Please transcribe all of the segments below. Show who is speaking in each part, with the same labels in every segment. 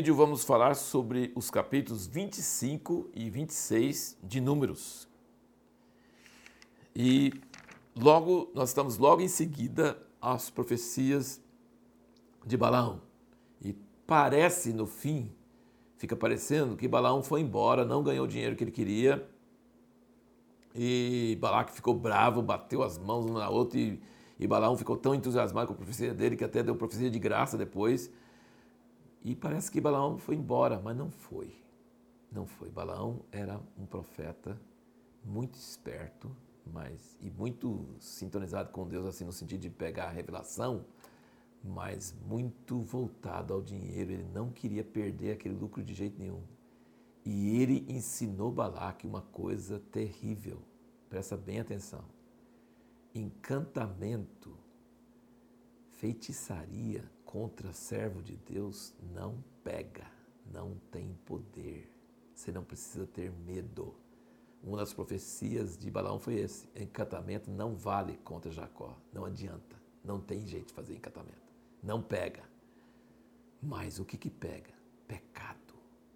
Speaker 1: vídeo vamos falar sobre os capítulos 25 e 26 de Números. E logo nós estamos logo em seguida às profecias de Balaão. E parece no fim, fica parecendo que Balaão foi embora, não ganhou o dinheiro que ele queria. E Balaque ficou bravo, bateu as mãos um na outra e, e Balaão ficou tão entusiasmado com a profecia dele que até deu profecia de graça depois. E parece que Balaão foi embora, mas não foi. Não foi. Balaão era um profeta muito esperto, mas e muito sintonizado com Deus assim no sentido de pegar a revelação, mas muito voltado ao dinheiro. Ele não queria perder aquele lucro de jeito nenhum. E ele ensinou Balaque uma coisa terrível. Presta bem atenção. Encantamento, feitiçaria contra servo de Deus não pega, não tem poder. Você não precisa ter medo. Uma das profecias de Balaão foi esse: encantamento não vale contra Jacó, não adianta, não tem jeito de fazer encantamento, não pega. Mas o que que pega? Pecado.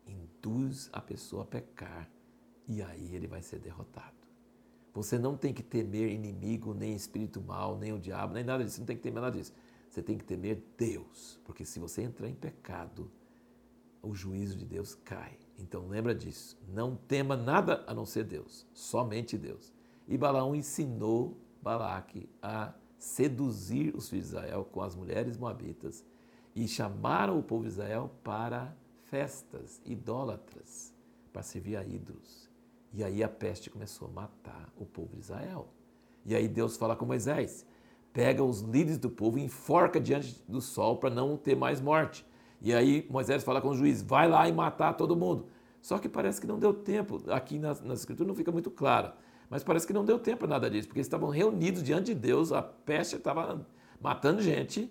Speaker 1: Induz a pessoa a pecar e aí ele vai ser derrotado. Você não tem que temer inimigo, nem espírito mal, nem o diabo, nem nada disso. Não tem que temer nada disso. Você tem que temer Deus, porque se você entrar em pecado, o juízo de Deus cai. Então lembra disso. Não tema nada a não ser Deus, somente Deus. E Balaão ensinou Balaque a seduzir os filhos de Israel com as mulheres moabitas e chamaram o povo de Israel para festas idólatras, para servir a ídolos. E aí a peste começou a matar o povo de Israel. E aí Deus fala com Moisés: pega os líderes do povo e enforca diante do sol para não ter mais morte. E aí Moisés fala com o juiz, vai lá e matar todo mundo. Só que parece que não deu tempo, aqui na, na escritura não fica muito claro, mas parece que não deu tempo nada disso, porque eles estavam reunidos diante de Deus, a peste estava matando gente,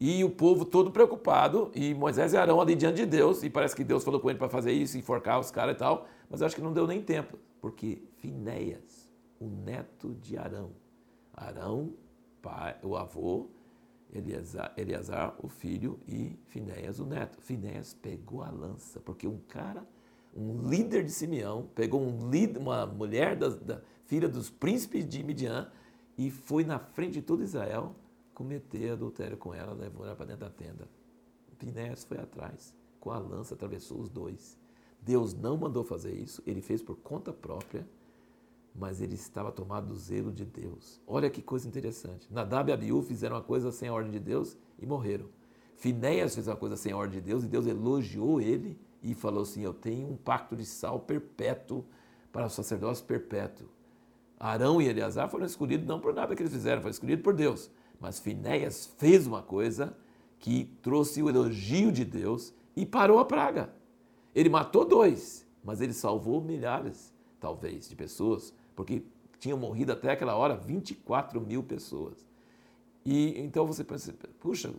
Speaker 1: e o povo todo preocupado, e Moisés e Arão ali diante de Deus, e parece que Deus falou com ele para fazer isso, enforcar os caras e tal, mas eu acho que não deu nem tempo, porque Finéias, o neto de Arão, Arão pai, o avô, Eleazar, o filho, e Finéias, o neto. Finéias pegou a lança, porque um cara, um líder de Simeão, pegou um líder, uma mulher da, da filha dos príncipes de Midian e foi na frente de todo Israel cometer adultério com ela, levou ela para dentro da tenda. Finéias foi atrás, com a lança atravessou os dois. Deus não mandou fazer isso, ele fez por conta própria mas ele estava tomado do zelo de Deus. Olha que coisa interessante. Nadab e Abiú fizeram uma coisa sem a ordem de Deus e morreram. Finéias fez uma coisa sem a ordem de Deus e Deus elogiou ele e falou assim: Eu tenho um pacto de sal perpétuo para o sacerdócio perpétuo. Arão e Eleazar foram escolhidos não por nada que eles fizeram, foram escolhidos por Deus. Mas Finéias fez uma coisa que trouxe o elogio de Deus e parou a praga. Ele matou dois, mas ele salvou milhares, talvez, de pessoas porque tinham morrido até aquela hora 24 mil pessoas. E então você pensa, puxa,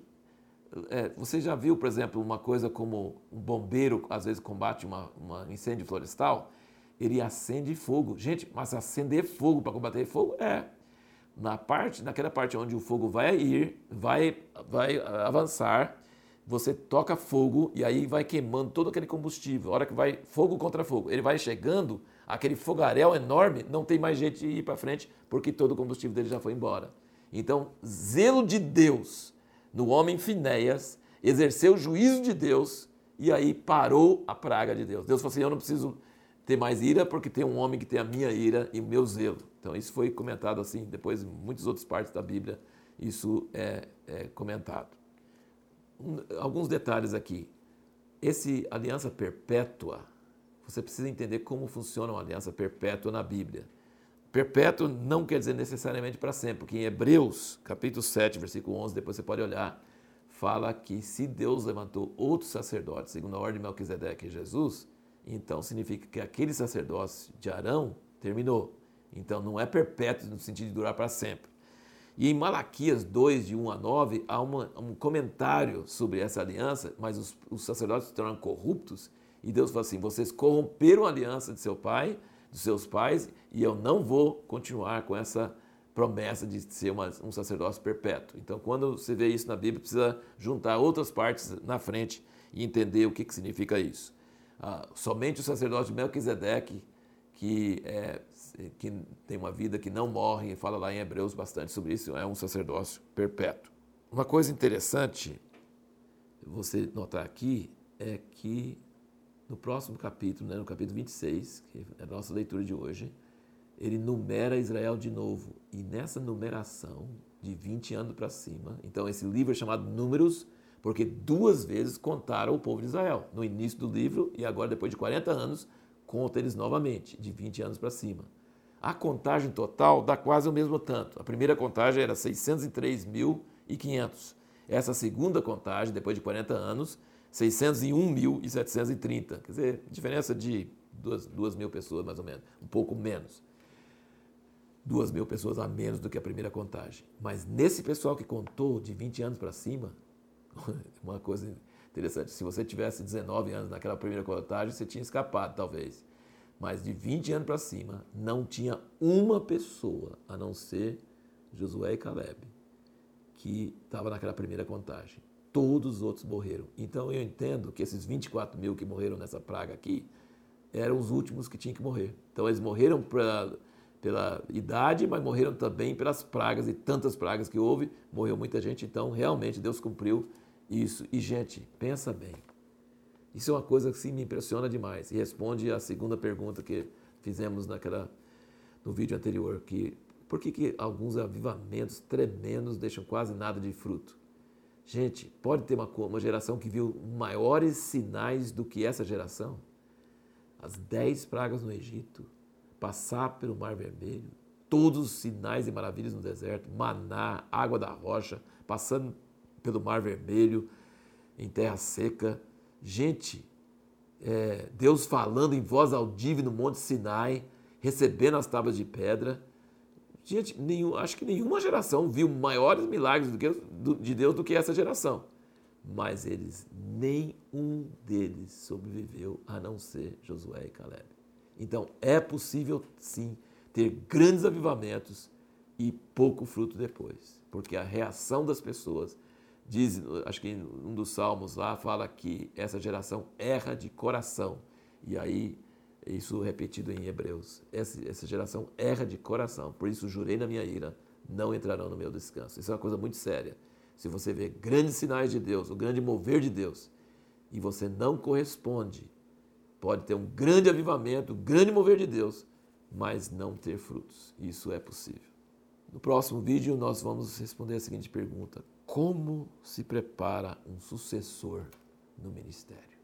Speaker 1: é, você já viu, por exemplo, uma coisa como um bombeiro às vezes combate uma incêndio florestal? Ele acende fogo. Gente, mas acender fogo para combater fogo é na parte, naquela parte onde o fogo vai ir, vai, vai avançar, você toca fogo e aí vai queimando todo aquele combustível. A hora que vai fogo contra fogo, ele vai chegando aquele fogaréu enorme, não tem mais jeito de ir para frente, porque todo o combustível dele já foi embora. Então, zelo de Deus no homem Finéias, exerceu o juízo de Deus e aí parou a praga de Deus. Deus falou assim: Eu não preciso ter mais ira, porque tem um homem que tem a minha ira e o meu zelo. Então, isso foi comentado assim, depois em muitas outras partes da Bíblia, isso é, é comentado. Um, alguns detalhes aqui. Esse aliança perpétua, você precisa entender como funciona uma aliança perpétua na Bíblia. Perpétuo não quer dizer necessariamente para sempre, porque em Hebreus, capítulo 7, versículo 11, depois você pode olhar, fala que se Deus levantou outro sacerdote, segundo a ordem de Melquisedeque e Jesus, então significa que aquele sacerdócio de Arão terminou. Então não é perpétuo no sentido de durar para sempre. E em Malaquias 2, de 1 a 9, há uma, um comentário sobre essa aliança, mas os, os sacerdotes se tornaram corruptos e Deus fala assim: vocês corromperam a aliança de seu pai, dos seus pais, e eu não vou continuar com essa promessa de ser uma, um sacerdócio perpétuo. Então, quando você vê isso na Bíblia, precisa juntar outras partes na frente. e entender o que, que significa isso. Ah, somente o sacerdote Melquisedeque, que, é, que tem uma vida que não morre, fala lá em Hebreus bastante sobre isso, é um sacerdócio perpétuo. Uma coisa interessante você notar aqui é que no próximo capítulo, né, no capítulo 26, que é a nossa leitura de hoje, ele numera Israel de novo. E nessa numeração, de 20 anos para cima, então esse livro é chamado Números, porque duas vezes contaram o povo de Israel, no início do livro e agora, depois de 40 anos, conta eles novamente, de 20 anos para cima. A contagem total dá quase o mesmo tanto. A primeira contagem era 603.500. Essa segunda contagem, depois de 40 anos, 601.730. Quer dizer, diferença de duas, duas mil pessoas, mais ou menos, um pouco menos. Duas mil pessoas a menos do que a primeira contagem. Mas nesse pessoal que contou de 20 anos para cima, uma coisa interessante, se você tivesse 19 anos naquela primeira contagem, você tinha escapado, talvez. Mas de 20 anos para cima, não tinha uma pessoa, a não ser Josué e Caleb, que estava naquela primeira contagem todos os outros morreram. Então eu entendo que esses 24 mil que morreram nessa praga aqui eram os últimos que tinham que morrer. Então eles morreram pela idade, mas morreram também pelas pragas e tantas pragas que houve, morreu muita gente. Então realmente Deus cumpriu isso. E gente, pensa bem. Isso é uma coisa que sim, me impressiona demais e responde à segunda pergunta que fizemos naquela no vídeo anterior, que por que, que alguns avivamentos tremendos deixam quase nada de fruto? Gente, pode ter uma, uma geração que viu maiores sinais do que essa geração? As dez pragas no Egito, passar pelo Mar Vermelho, todos os sinais e maravilhas no deserto, maná, água da rocha, passando pelo Mar Vermelho, em terra seca. Gente, é, Deus falando em voz audível no Monte Sinai, recebendo as tábuas de pedra. Gente, nenhum, acho que nenhuma geração viu maiores milagres do que, do, de Deus do que essa geração. Mas eles, nenhum deles sobreviveu a não ser Josué e Caleb. Então é possível sim ter grandes avivamentos e pouco fruto depois, porque a reação das pessoas diz, acho que um dos salmos lá fala que essa geração erra de coração. E aí isso repetido em Hebreus. Essa, essa geração erra de coração, por isso jurei na minha ira, não entrarão no meu descanso. Isso é uma coisa muito séria. Se você vê grandes sinais de Deus, o grande mover de Deus, e você não corresponde, pode ter um grande avivamento, um grande mover de Deus, mas não ter frutos. Isso é possível. No próximo vídeo, nós vamos responder a seguinte pergunta: Como se prepara um sucessor no ministério?